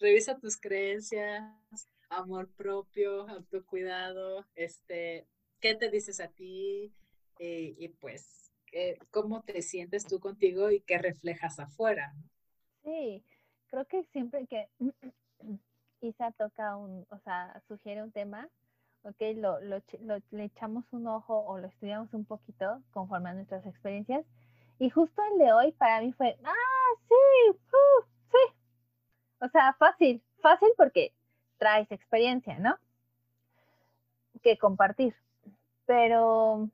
Revisa tus creencias, amor propio, autocuidado, este, qué te dices a ti eh, y pues eh, cómo te sientes tú contigo y qué reflejas afuera. Sí, creo que siempre que Isa toca un, o sea, sugiere un tema, ok, lo, lo, le echamos un ojo o lo estudiamos un poquito conforme a nuestras experiencias. Y justo el de hoy para mí fue, ah, sí, uh, sí. O sea, fácil, fácil porque traes experiencia, ¿no? Que compartir. Pero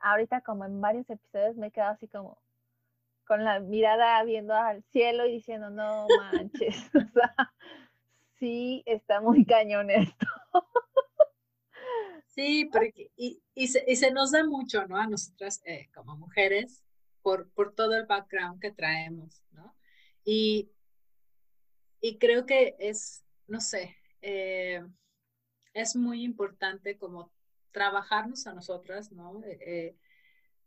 ahorita como en varios episodios me he quedado así como con la mirada viendo al cielo y diciendo, no manches, o sea, sí está muy cañón esto. Sí, porque, y, y, se, y se nos da mucho, ¿no? A nosotras eh, como mujeres, por, por todo el background que traemos, ¿no? Y, y creo que es, no sé, eh, es muy importante como trabajarnos a nosotras, ¿no? Eh,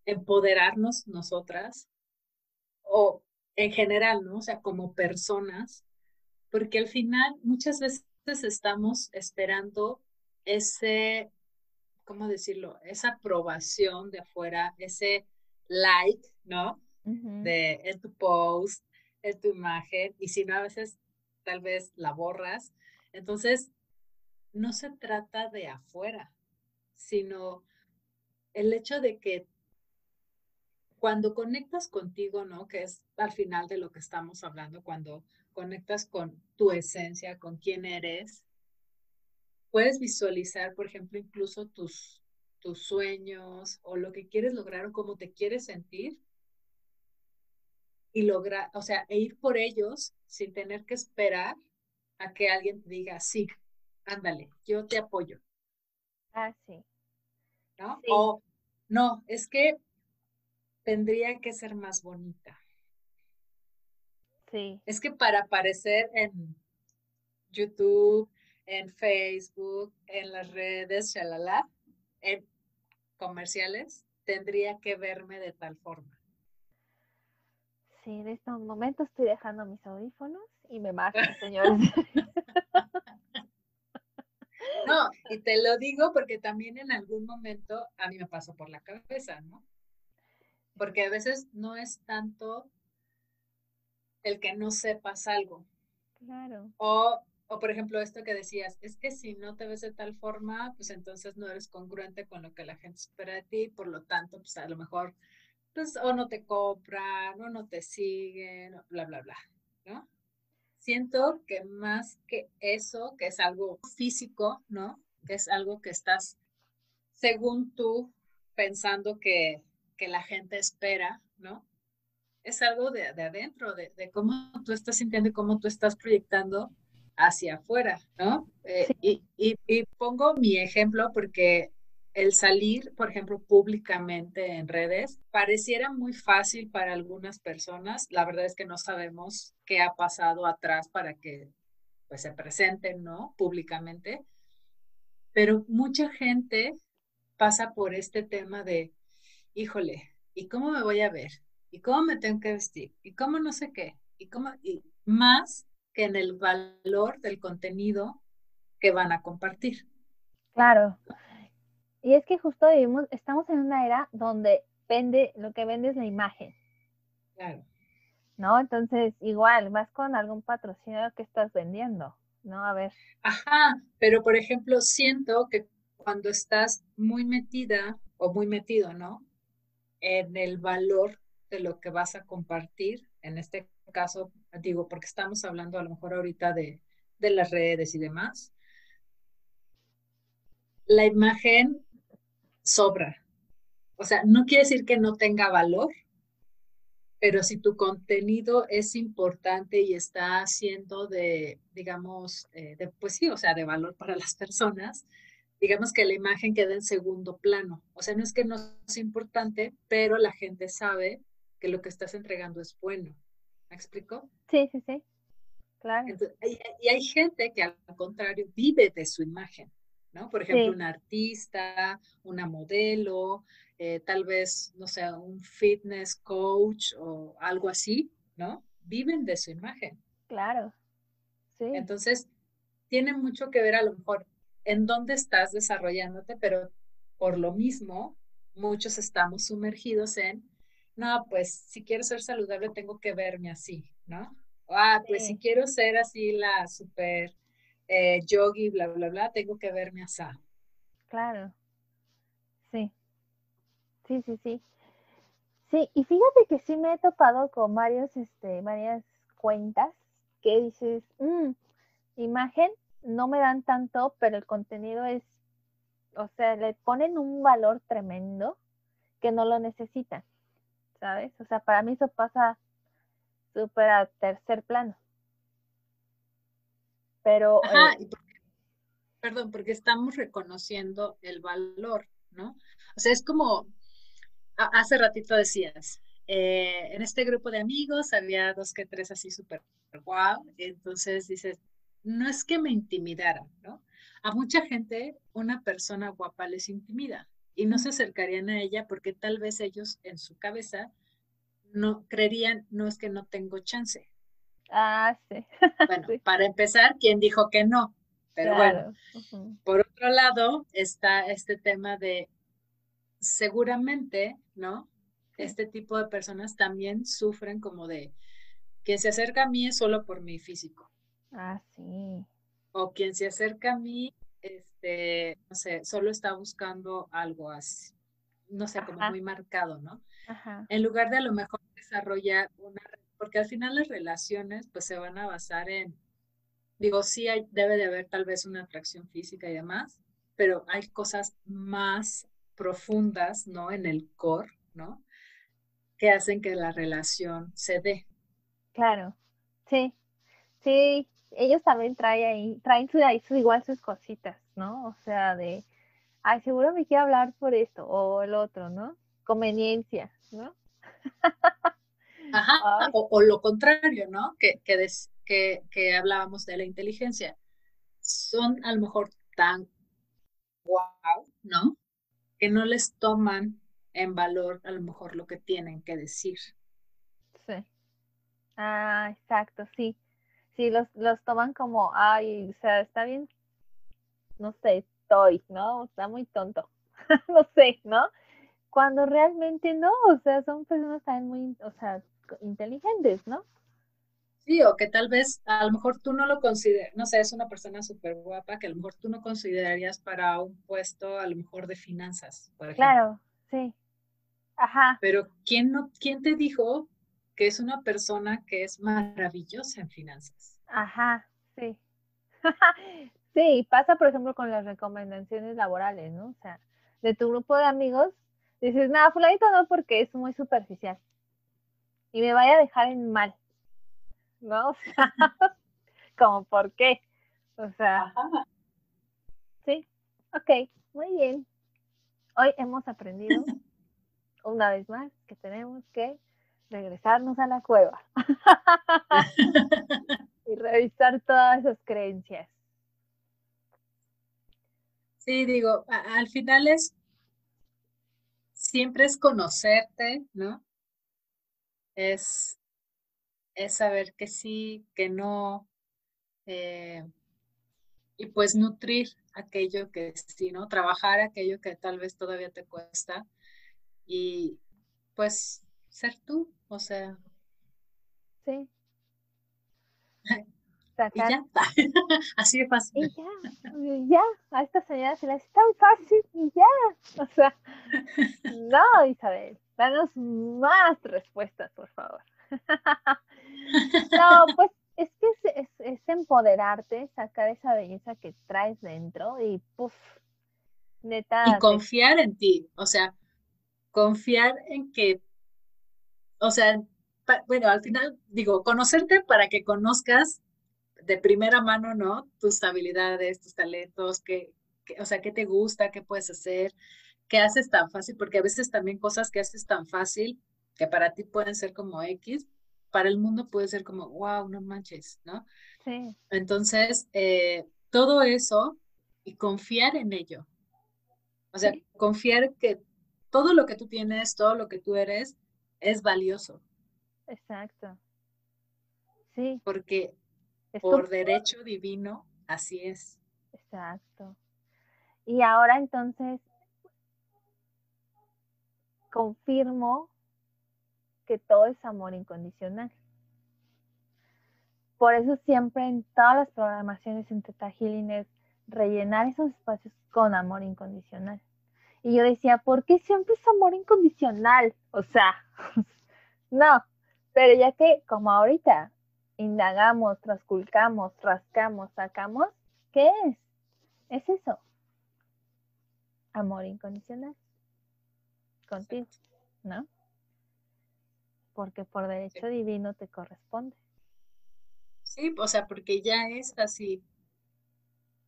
empoderarnos nosotras, o en general, ¿no? O sea, como personas, porque al final muchas veces estamos esperando ese ¿cómo decirlo? Esa aprobación de afuera, ese like, ¿no? De en tu post, en tu imagen, y si no, a veces tal vez la borras. Entonces, no se trata de afuera, sino el hecho de que cuando conectas contigo, ¿no? Que es al final de lo que estamos hablando, cuando conectas con tu esencia, con quién eres, puedes visualizar, por ejemplo, incluso tus, tus sueños o lo que quieres lograr o cómo te quieres sentir y lograr, o sea, e ir por ellos sin tener que esperar a que alguien te diga, sí, ándale, yo te apoyo. Ah, sí. ¿No? O no, es que tendría que ser más bonita. Sí. Es que para aparecer en YouTube, en Facebook, en las redes, shalala, en comerciales, tendría que verme de tal forma. Sí, en este momento estoy dejando mis audífonos y me marcan, señores. No, y te lo digo porque también en algún momento a mí me pasó por la cabeza, ¿no? Porque a veces no es tanto el que no sepas algo. Claro. O, o por ejemplo, esto que decías, es que si no te ves de tal forma, pues entonces no eres congruente con lo que la gente espera de ti, por lo tanto, pues a lo mejor, pues o no te compran, o no te siguen, bla, bla, bla, ¿no? siento que más que eso, que es algo físico, ¿no? Que es algo que estás, según tú, pensando que, la gente espera, ¿no? Es algo de, adentro, de, cómo tú estás sintiendo y cómo tú estás proyectando hacia afuera, ¿no? Eh, y, y pongo mi ejemplo porque el salir, por ejemplo, públicamente en redes, pareciera muy fácil para algunas personas. La verdad es que no sabemos qué ha pasado atrás para que pues, se presenten, ¿no? Públicamente. Pero mucha gente pasa por este tema de, híjole, ¿y cómo me voy a ver? ¿Y cómo me tengo que vestir? ¿Y cómo no sé qué? ¿Y cómo? Y más en el valor del contenido que van a compartir. Claro. Y es que justo vivimos, estamos en una era donde vende, lo que vende es la imagen. Claro. ¿No? Entonces, igual, vas con algún patrocinador que estás vendiendo, ¿no? A ver. Ajá, pero por ejemplo, siento que cuando estás muy metida o muy metido, ¿no? En el valor de lo que vas a compartir, en este caso, digo, porque estamos hablando a lo mejor ahorita de, de las redes y demás, la imagen sobra. O sea, no quiere decir que no tenga valor, pero si tu contenido es importante y está siendo de, digamos, eh, pues sí, o sea, de valor para las personas, digamos que la imagen queda en segundo plano. O sea, no es que no es importante, pero la gente sabe que lo que estás entregando es bueno. ¿Me explico? Sí, sí, sí. Claro. y hay gente que al contrario vive de su imagen. ¿no? Por ejemplo, un artista, una modelo, eh, tal vez, no sé, un fitness coach o algo así, ¿no? Viven de su imagen. Claro. Sí. Entonces, tiene mucho que ver a lo mejor en dónde estás desarrollándote, pero por lo mismo, muchos estamos sumergidos en, no, pues si quiero ser saludable tengo que verme así, ¿no? Ah, pues si quiero ser así la super eh, yogi, bla, bla, bla, tengo que verme así. Claro. Sí. Sí, sí, sí. Sí, y fíjate que sí me he topado con varios, este, varias cuentas que dices, mm, imagen, no me dan tanto, pero el contenido es, o sea, le ponen un valor tremendo que no lo necesitan, ¿sabes? O sea, para mí eso pasa súper a tercer plano. Pero... Ajá, eh, perdón, porque estamos reconociendo el valor, ¿no? O sea, es como, hace ratito decías, eh, en este grupo de amigos había dos que tres así súper guau, entonces dices, no es que me intimidaran, ¿no? A mucha gente una persona guapa les intimida y no se acercarían a ella porque tal vez ellos en su cabeza no creerían, no es que no tengo chance, Ah, sí. Bueno, para empezar, ¿quién dijo que no? Pero bueno, por otro lado está este tema de seguramente, ¿no? este tipo de personas también sufren como de quien se acerca a mí es solo por mi físico. Ah, sí. O quien se acerca a mí, este, no sé, solo está buscando algo así, no sé, como muy marcado, ¿no? Ajá. En lugar de a lo mejor desarrollar una, porque al final las relaciones pues se van a basar en, digo, sí hay, debe de haber tal vez una atracción física y demás, pero hay cosas más profundas, ¿no? En el core, ¿no? Que hacen que la relación se dé. Claro, sí, sí, ellos también traen ahí, traen su, ahí igual sus cositas, ¿no? O sea, de, ay, seguro me quiere hablar por esto o el otro, ¿no? Conveniencia, ¿no? Ajá, o, lo contrario, ¿no? Que, que, que, que hablábamos de la inteligencia. Son a lo mejor tan wow, ¿no? Que no les toman en valor a lo mejor lo que tienen que decir. Sí. Ah, exacto, sí. Sí, los, los toman como, ay, o sea, está bien, no sé, estoy, ¿no? Está muy tonto, no sé, ¿no? Cuando realmente no, o sea, son personas también muy, o sea, inteligentes, ¿no? Sí, o que tal vez a lo mejor tú no lo consideras, no sé, es una persona súper guapa que a lo mejor tú no considerarías para un puesto a lo mejor de finanzas, por ejemplo. Claro, sí. Ajá. Pero ¿quién, no, ¿quién te dijo que es una persona que es maravillosa en finanzas? Ajá, sí. sí, pasa por ejemplo con las recomendaciones laborales, ¿no? O sea, de tu grupo de amigos, dices, nada, fulanito no porque es muy superficial y me vaya a dejar en mal. ¿no? O sea, como por qué. O sea, sí, ok, muy bien. Hoy hemos aprendido una vez más que tenemos que regresarnos a la cueva y revisar todas esas creencias. Sí, digo, al final es, siempre es conocerte, ¿no? Es es saber que sí, que no, eh, y pues nutrir aquello que sí, ¿no? Trabajar aquello que tal vez todavía te cuesta y pues ser tú, o sea. Sí. Y ya, así de fácil. Y ya, ya, a esta señora se le hace tan fácil y ya. O sea, no, Isabel, danos más respuestas, por favor. No, pues es que es, empoderarte, sacar esa belleza que traes dentro y puff, neta. Y confiar en ti, o sea, confiar en que, o sea, bueno, al final digo, conocerte para que conozcas de primera mano, ¿no? Tus habilidades, tus talentos, que, o sea, qué te gusta, qué puedes hacer, qué haces tan fácil, porque a veces también cosas que haces tan fácil que para ti pueden ser como X, para el mundo puede ser como, wow, no manches, ¿no? Sí. Entonces, eh, todo eso y confiar en ello. O sea, confiar que todo lo que tú tienes, todo lo que tú eres, es valioso. Exacto. Sí. Porque por derecho divino, así es. Exacto. Y ahora entonces confirmo que todo es amor incondicional. Por eso siempre en todas las programaciones en Teta Healing es rellenar esos espacios con amor incondicional. Y yo decía, ¿por qué siempre es amor incondicional? O sea, no, pero ya que como ahorita indagamos, trasculcamos, rascamos, sacamos, ¿qué es? Es eso. Amor incondicional. Contigo, ¿no? porque por derecho divino te corresponde. Sí, o sea, porque ya es así.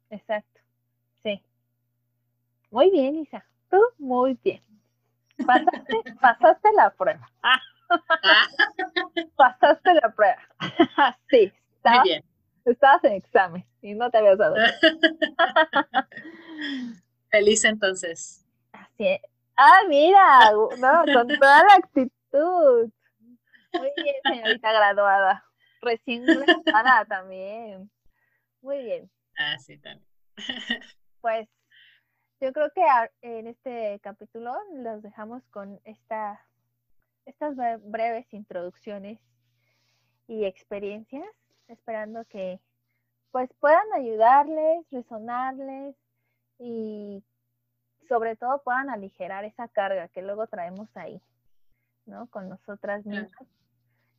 Exacto, sí. Muy bien, Isa. Tú muy bien. Pasaste, pasaste la prueba. pasaste la prueba. sí. muy bien. Estabas en examen y no te habías dado. Feliz entonces. Así es. Ah, mira, no, con toda la actitud. Muy bien, señorita graduada. Recién graduada también. Muy bien. Ah, sí, también. Pues yo creo que en este capítulo los dejamos con esta estas breves introducciones y experiencias, esperando que pues puedan ayudarles, resonarles y sobre todo puedan aligerar esa carga que luego traemos ahí, ¿no? Con nosotras mismas,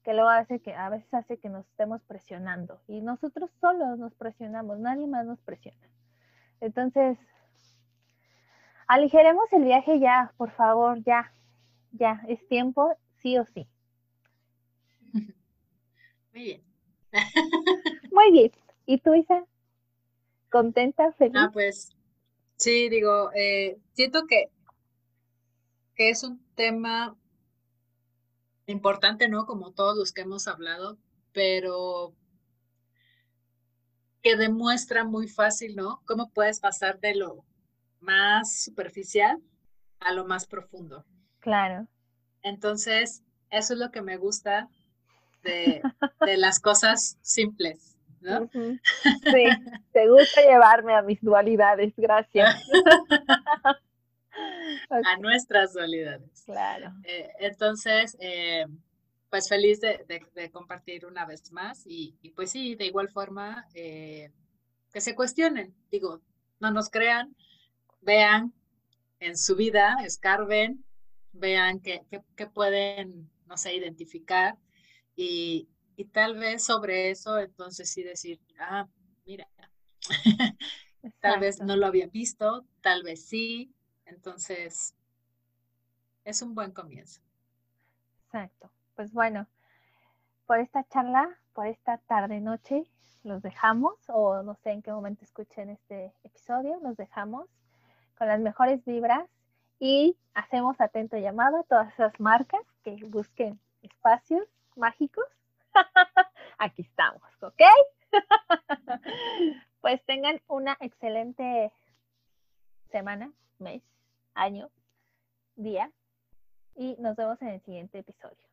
que luego hace que a veces hace que nos estemos presionando y nosotros solos nos presionamos, nadie más nos presiona. Entonces, aligeremos el viaje ya, por favor, ya, ya, es tiempo, sí o sí. Muy bien. Muy bien. ¿Y tú, Isa? ¿Contenta, feliz? Ah, pues sí, digo, eh, siento que, que es un tema importante, ¿no? Como todos los que hemos hablado, pero que demuestra muy fácil, ¿no? Cómo puedes pasar de lo más superficial a lo más profundo. Claro. Entonces, eso es lo que me gusta de, de las cosas simples. ¿no? Sí, te gusta llevarme a mis dualidades, gracias. A nuestras dualidades. Claro. Eh, entonces, eh, pues feliz de, compartir una vez más y, pues sí, de igual forma, eh, que se cuestionen, digo, no nos crean, vean en su vida, escarben, vean qué pueden, no sé, identificar y, y tal vez sobre eso, entonces sí decir, ah, mira, tal vez no lo había visto, tal vez sí, entonces es un buen comienzo. Exacto. Pues bueno, por esta charla, por esta tarde noche, los dejamos, o no sé en qué momento escuchen este episodio, los dejamos con las mejores vibras y hacemos atento llamado a todas esas marcas que busquen espacios mágicos Aquí estamos, ¿ok? pues tengan una excelente semana, mes, año, día y nos vemos en el siguiente episodio.